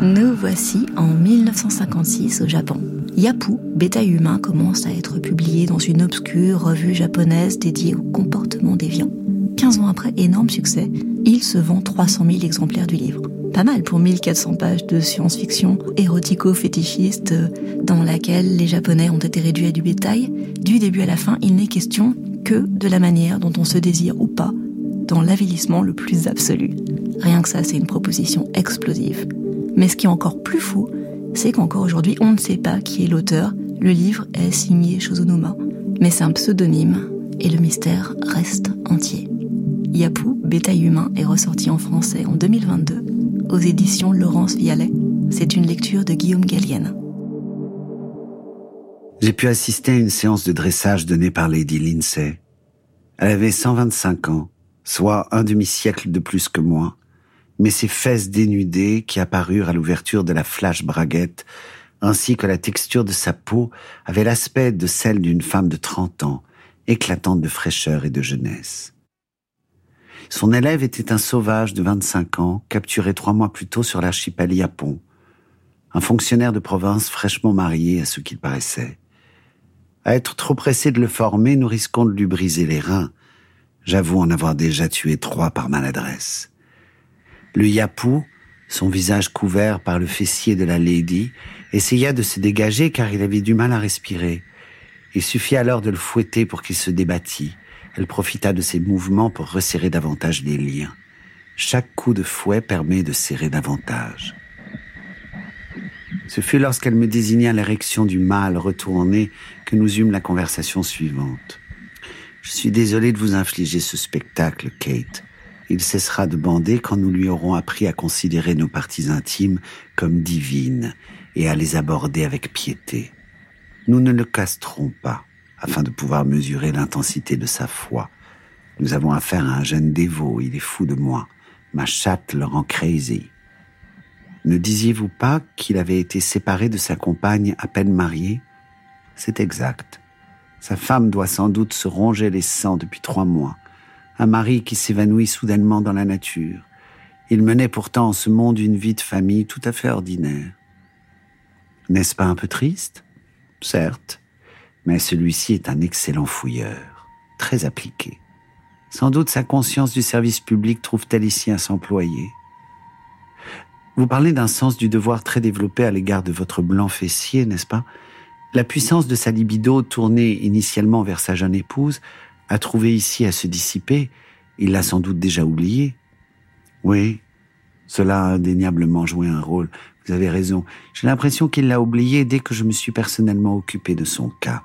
Nous voici en 1956 au Japon. Yapu, bétail humain, commence à être publié dans une obscure revue japonaise dédiée au comportement déviant. 15 ans après, énorme succès, il se vend 300 000 exemplaires du livre. Pas mal pour 1400 pages de science-fiction érotico-fétichiste dans laquelle les Japonais ont été réduits à du bétail. Du début à la fin, il n'est question que de la manière dont on se désire ou pas, dans l'avilissement le plus absolu. Rien que ça, c'est une proposition explosive. Mais ce qui est encore plus fou, c'est qu'encore aujourd'hui, on ne sait pas qui est l'auteur. Le livre est signé Shozunuma, mais c'est un pseudonyme et le mystère reste entier. Yapu, bétail humain, est ressorti en français en 2022 aux éditions Laurence Vialet. C'est une lecture de Guillaume Gallienne. J'ai pu assister à une séance de dressage donnée par Lady Lindsay. Elle avait 125 ans, soit un demi-siècle de plus que moi, mais ses fesses dénudées qui apparurent à l'ouverture de la flash braguette, ainsi que la texture de sa peau, avaient l'aspect de celle d'une femme de 30 ans, éclatante de fraîcheur et de jeunesse. Son élève était un sauvage de 25 ans, capturé trois mois plus tôt sur l'archipel Yapon, un fonctionnaire de province fraîchement marié à ce qu'il paraissait. À être trop pressé de le former, nous risquons de lui briser les reins. J'avoue en avoir déjà tué trois par maladresse. Le Yapou, son visage couvert par le fessier de la lady, essaya de se dégager car il avait du mal à respirer. Il suffit alors de le fouetter pour qu'il se débattît. Elle profita de ses mouvements pour resserrer davantage les liens. Chaque coup de fouet permet de serrer davantage. Ce fut lorsqu'elle me désigna l'érection du mâle retourné que nous eûmes la conversation suivante. Je suis désolé de vous infliger ce spectacle, Kate. Il cessera de bander quand nous lui aurons appris à considérer nos parties intimes comme divines et à les aborder avec piété. Nous ne le castrons pas afin de pouvoir mesurer l'intensité de sa foi. Nous avons affaire à un jeune dévot, il est fou de moi. Ma chatte le rend crazy. Ne disiez-vous pas qu'il avait été séparé de sa compagne à peine mariée? C'est exact. Sa femme doit sans doute se ronger les sangs depuis trois mois. Un mari qui s'évanouit soudainement dans la nature. Il menait pourtant en ce monde une vie de famille tout à fait ordinaire. N'est-ce pas un peu triste? Certes, mais celui-ci est un excellent fouilleur, très appliqué. Sans doute sa conscience du service public trouve-t-elle ici à s'employer. Vous parlez d'un sens du devoir très développé à l'égard de votre blanc fessier, n'est-ce pas? La puissance de sa libido, tournée initialement vers sa jeune épouse, a trouvé ici à se dissiper. Il l'a sans doute déjà oublié. Oui, cela a indéniablement joué un rôle. Vous avez raison. J'ai l'impression qu'il l'a oublié dès que je me suis personnellement occupé de son cas.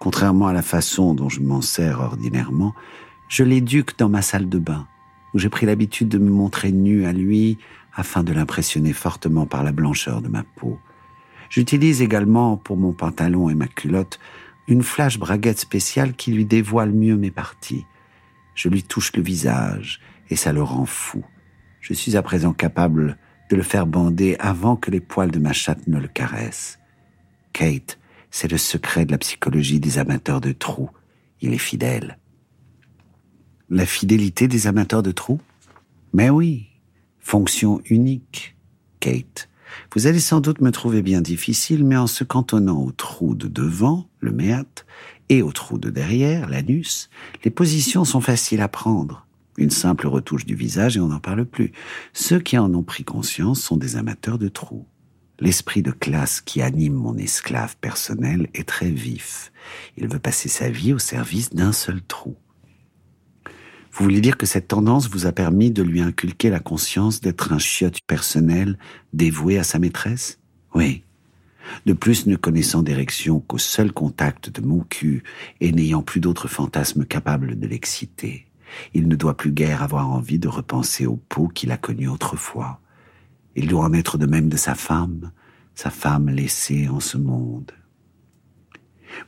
Contrairement à la façon dont je m'en sers ordinairement, je l'éduque dans ma salle de bain, où j'ai pris l'habitude de me montrer nu à lui afin de l'impressionner fortement par la blancheur de ma peau. J'utilise également pour mon pantalon et ma culotte une flash braguette spéciale qui lui dévoile mieux mes parties. Je lui touche le visage et ça le rend fou. Je suis à présent capable de le faire bander avant que les poils de ma chatte ne le caressent. Kate c'est le secret de la psychologie des amateurs de trous. Il est fidèle. La fidélité des amateurs de trous? Mais oui, fonction unique, Kate. Vous allez sans doute me trouver bien difficile, mais en se cantonnant au trou de devant, le méate, et au trou de derrière, l'anus, les positions sont faciles à prendre. Une simple retouche du visage et on n'en parle plus. Ceux qui en ont pris conscience sont des amateurs de trous. L'esprit de classe qui anime mon esclave personnel est très vif. Il veut passer sa vie au service d'un seul trou. Vous voulez dire que cette tendance vous a permis de lui inculquer la conscience d'être un chiotte personnel dévoué à sa maîtresse? Oui. De plus, ne connaissant d'érection qu'au seul contact de mon cul et n'ayant plus d'autres fantasmes capables de l'exciter, il ne doit plus guère avoir envie de repenser au pot qu'il a connu autrefois. Il doit en être de même de sa femme, sa femme laissée en ce monde.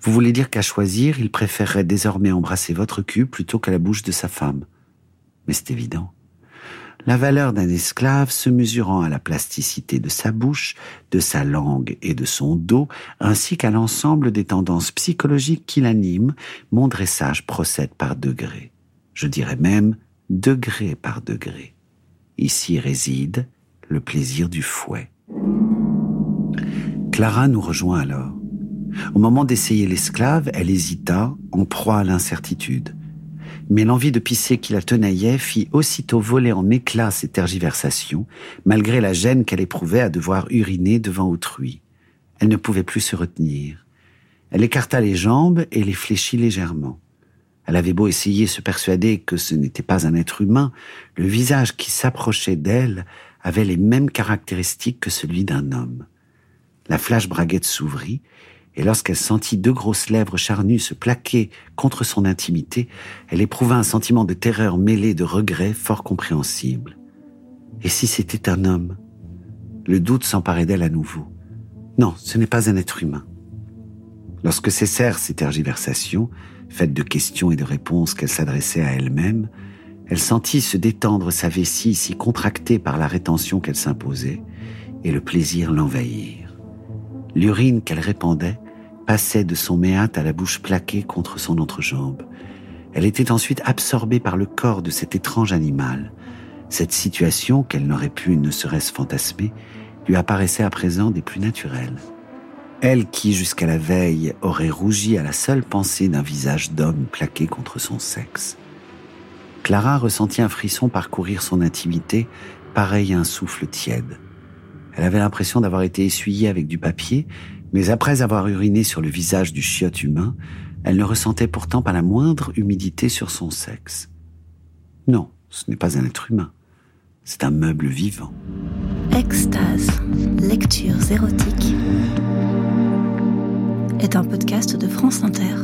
Vous voulez dire qu'à choisir, il préférerait désormais embrasser votre cul plutôt que la bouche de sa femme. Mais c'est évident. La valeur d'un esclave se mesurant à la plasticité de sa bouche, de sa langue et de son dos, ainsi qu'à l'ensemble des tendances psychologiques qui l'animent, mon dressage procède par degrés. Je dirais même degré par degré. Ici réside le plaisir du fouet. Clara nous rejoint alors. Au moment d'essayer l'esclave, elle hésita, en proie à l'incertitude. Mais l'envie de pisser qui la tenaillait fit aussitôt voler en éclats ses tergiversations, malgré la gêne qu'elle éprouvait à devoir uriner devant autrui. Elle ne pouvait plus se retenir. Elle écarta les jambes et les fléchit légèrement. Elle avait beau essayer se persuader que ce n'était pas un être humain, le visage qui s'approchait d'elle avait les mêmes caractéristiques que celui d'un homme. La flash braguette s'ouvrit, et lorsqu'elle sentit deux grosses lèvres charnues se plaquer contre son intimité, elle éprouva un sentiment de terreur mêlé de regret fort compréhensible. Et si c'était un homme? Le doute s'emparait d'elle à nouveau. Non, ce n'est pas un être humain. Lorsque cessèrent ces tergiversations, faites de questions et de réponses qu'elle s'adressait à elle-même, elle sentit se détendre sa vessie si contractée par la rétention qu'elle s'imposait, et le plaisir l'envahir. L'urine qu'elle répandait passait de son méate à la bouche plaquée contre son entrejambe. Elle était ensuite absorbée par le corps de cet étrange animal. Cette situation, qu'elle n'aurait pu ne serait-ce fantasmer, lui apparaissait à présent des plus naturelles. Elle qui, jusqu'à la veille, aurait rougi à la seule pensée d'un visage d'homme plaqué contre son sexe. Clara ressentit un frisson parcourir son intimité, pareil à un souffle tiède. Elle avait l'impression d'avoir été essuyée avec du papier, mais après avoir uriné sur le visage du chiotte humain, elle ne ressentait pourtant pas la moindre humidité sur son sexe. Non, ce n'est pas un être humain, c'est un meuble vivant. Extase, lectures érotiques est un podcast de France Inter.